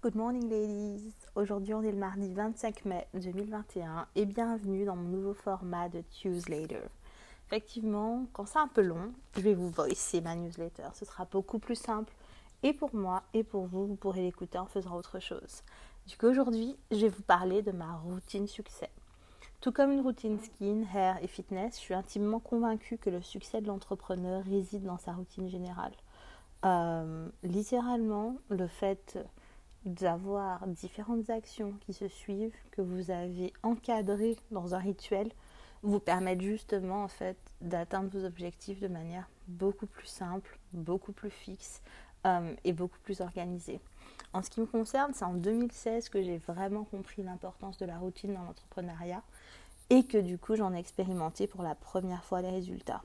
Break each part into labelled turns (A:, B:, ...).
A: Good morning ladies. Aujourd'hui on est le mardi 25 mai 2021 et bienvenue dans mon nouveau format de Newsletter. Effectivement, quand c'est un peu long, je vais vous voicer ma newsletter. Ce sera beaucoup plus simple et pour moi et pour vous, vous pourrez l'écouter en faisant autre chose. Du coup aujourd'hui, je vais vous parler de ma routine succès. Tout comme une routine skin, hair et fitness, je suis intimement convaincue que le succès de l'entrepreneur réside dans sa routine générale. Euh, littéralement, le fait d'avoir différentes actions qui se suivent, que vous avez encadrées dans un rituel, vous permettent justement en fait d'atteindre vos objectifs de manière beaucoup plus simple, beaucoup plus fixe euh, et beaucoup plus organisée. En ce qui me concerne, c'est en 2016 que j'ai vraiment compris l'importance de la routine dans l'entrepreneuriat et que du coup j'en ai expérimenté pour la première fois les résultats.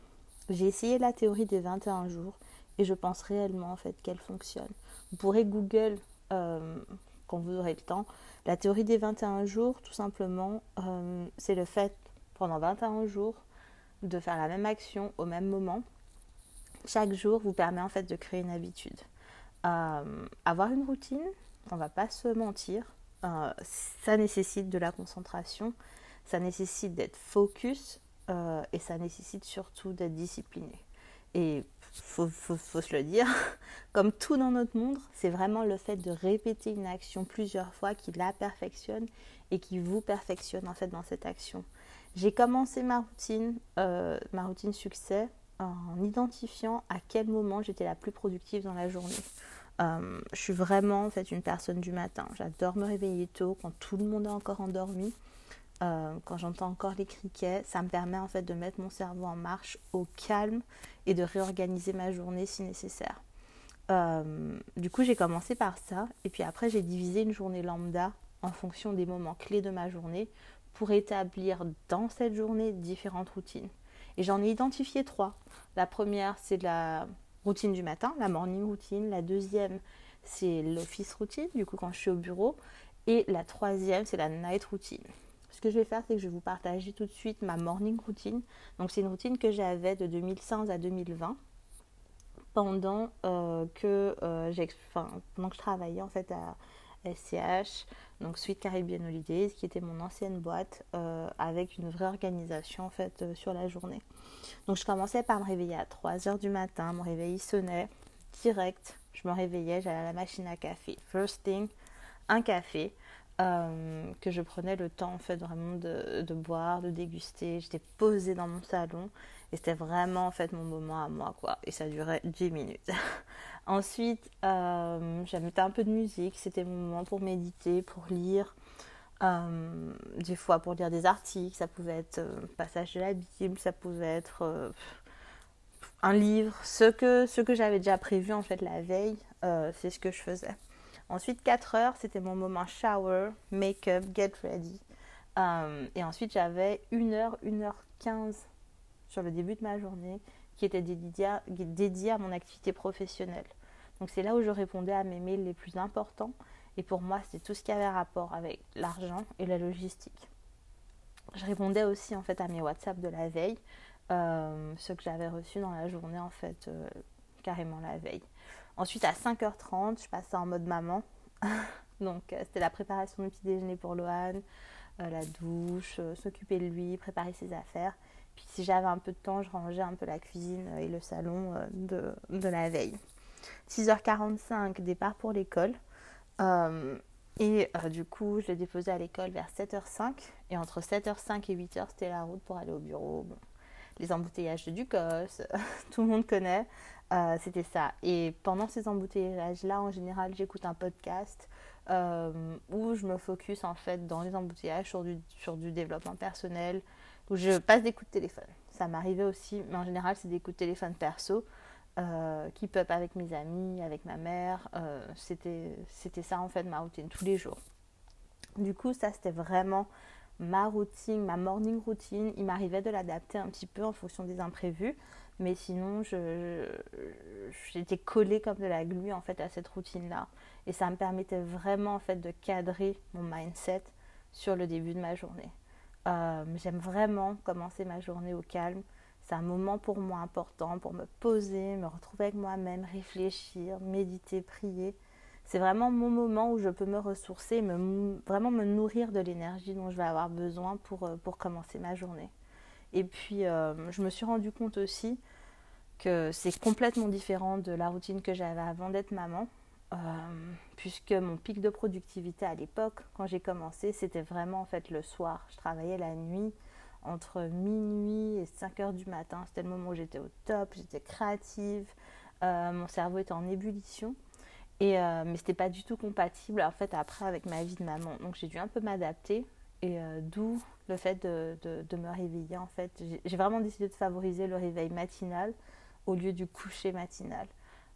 A: J'ai essayé la théorie des 21 jours et je pense réellement en fait qu'elle fonctionne. Vous pourrez Google euh, quand vous aurez le temps. La théorie des 21 jours, tout simplement, euh, c'est le fait pendant 21 jours de faire la même action au même moment. Chaque jour vous permet en fait de créer une habitude. Euh, avoir une routine, on va pas se mentir, ça nécessite de la concentration, ça nécessite d'être focus et ça nécessite surtout d'être discipliné. Et faut, faut, faut, se le dire, comme tout dans notre monde, c'est vraiment le fait de répéter une action plusieurs fois qui la perfectionne et qui vous perfectionne en fait dans cette action. J'ai commencé ma routine, euh, ma routine succès en identifiant à quel moment j'étais la plus productive dans la journée. Euh, je suis vraiment en fait une personne du matin. J'adore me réveiller tôt quand tout le monde est encore endormi. Euh, quand j'entends encore les criquets, ça me permet en fait de mettre mon cerveau en marche au calme et de réorganiser ma journée si nécessaire. Euh, du coup, j'ai commencé par ça et puis après, j'ai divisé une journée lambda en fonction des moments clés de ma journée pour établir dans cette journée différentes routines. Et j'en ai identifié trois. La première, c'est la routine du matin, la morning routine. La deuxième, c'est l'office routine, du coup quand je suis au bureau. Et la troisième, c'est la night routine. Ce que je vais faire, c'est que je vais vous partager tout de suite ma morning routine. Donc, c'est une routine que j'avais de 2015 à 2020 pendant euh, que euh, pendant que je travaillais en fait à SCH, donc Suite Caribbean Holidays, qui était mon ancienne boîte, euh, avec une vraie organisation en fait sur la journée. Donc je commençais par me réveiller à 3h du matin, mon réveil sonnait direct, je me réveillais, j'allais à la machine à café. First thing, un café. Euh, que je prenais le temps en fait vraiment de, boire, de déguster. J'étais posée dans mon salon et c'était vraiment en fait mon moment à moi quoi. Et ça durait 10 minutes. Ensuite, euh, j'avais un peu de musique. C'était mon moment pour méditer, pour lire. Euh, des fois pour lire des articles, ça pouvait être un passage de la Bible, ça pouvait être un livre. Ce que, ce que j'avais déjà prévu en fait la veille, c'est ce que je faisais. Ensuite, 4 heures, c'était mon moment shower, make-up, get ready. Euh, et ensuite, j'avais 1 heure, 1 heure 15 sur le début de ma journée qui était dédiée à, mon activité professionnelle. Donc, c'est là où je répondais à mes mails les plus importants. Et pour moi, c'était tout ce qui avait rapport avec l'argent et la logistique. Je répondais aussi en fait à mes WhatsApp de la veille, euh, ceux que j'avais reçus dans la journée en fait, euh, carrément la veille. Ensuite, à 5h30, je passais en mode maman. Donc, euh, c'était la préparation du petit déjeuner pour Lohan, euh, la douche, euh, s'occuper de lui, préparer ses affaires. Puis, si j'avais un peu de temps, je rangeais un peu la cuisine et le salon de, de, la veille. 6h45, départ pour l'école. et du coup, je l'ai déposé à l'école vers 7h05. Et entre 7h05 et 8h, c'était la route pour aller au bureau. les embouteillages de Ducos, tout le monde connaît. Euh, c'était ça. Et pendant ces embouteillages-là, en général, j'écoute un podcast euh, où je me focus en fait dans les embouteillages sur du, sur du développement personnel, où je passe des coups de téléphone. Ça m'arrivait aussi, mais en général, c'est des coups de téléphone perso. Euh, qui up avec mes amis, avec ma mère. Euh, c'était ça en fait ma routine tous les jours. Du coup, ça c'était vraiment ma routine, ma morning routine. Il m'arrivait de l'adapter un petit peu en fonction des imprévus. Mais sinon, j'étais collée comme de la glu en fait à cette routine-là. Et ça me permettait vraiment en fait de cadrer mon mindset sur le début de ma journée. Euh, j'aime vraiment commencer ma journée au calme. C'est un moment pour moi important pour me poser, me retrouver avec moi-même, réfléchir, méditer, prier. C'est vraiment mon moment où je peux me ressourcer, me, vraiment me nourrir de l'énergie dont je vais avoir besoin pour, euh, commencer ma journée. Et puis, euh, je me suis rendu compte aussi que c'est complètement différent de la routine que j'avais avant d'être maman, euh, puisque mon pic de productivité à l'époque, quand j'ai commencé, c'était vraiment en le soir. Je travaillais la nuit, entre minuit et 5 heures du matin. C'était le moment où j'étais au top, j'étais créative, mon cerveau était en ébullition. Et, euh, mais c'était pas du tout compatible en fait après avec ma vie de maman. Donc j'ai dû un peu m'adapter et euh, d'où le fait de, me réveiller en fait. J'ai vraiment décidé de favoriser le réveil matinal au lieu du coucher matinal.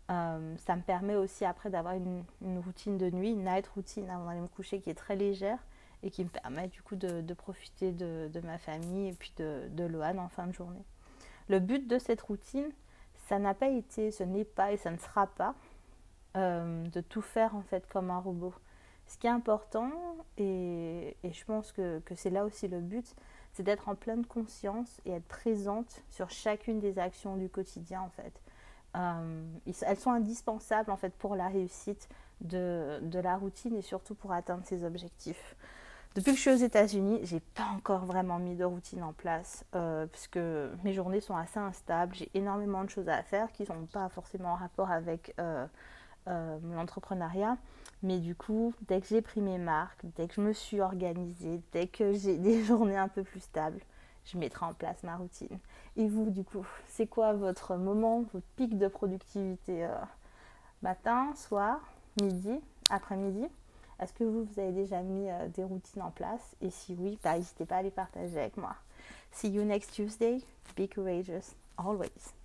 A: Euh, ça me permet aussi après d'avoir une, routine de nuit, une night routine avant d'aller me coucher qui est très légère et qui me permet du coup de, profiter de, ma famille et puis de, de en fin de journée. Le but de cette routine, ça n'a pas été, ce n'est pas et ça ne sera pas euh, de tout faire en fait comme un robot. Ce qui est important, et, je pense que, c'est là aussi le but, c'est d'être en pleine conscience et être présente sur chacune des actions du quotidien en fait. Euh, elles sont indispensables en fait pour la réussite de, la routine et surtout pour atteindre ses objectifs. Depuis que je suis aux États-Unis, j'ai pas encore vraiment mis de routine en place euh, puisque mes journées sont assez instables. J'ai énormément de choses à faire qui sont pas forcément en rapport avec euh, l'entrepreneuriat. Mais du coup, dès que j'ai pris mes marques, dès que je me suis organisée, dès que j'ai des journées un peu plus stables, je mettrai en place ma routine. Et vous, du coup, c'est quoi votre moment, votre pic de productivité euh, Matin, soir, midi, après-midi? Est-ce que vous, vous avez déjà mis euh, des routines en place? Et si oui, bah, n'hésitez pas à les partager avec moi. See you next Tuesday. Be courageous, always.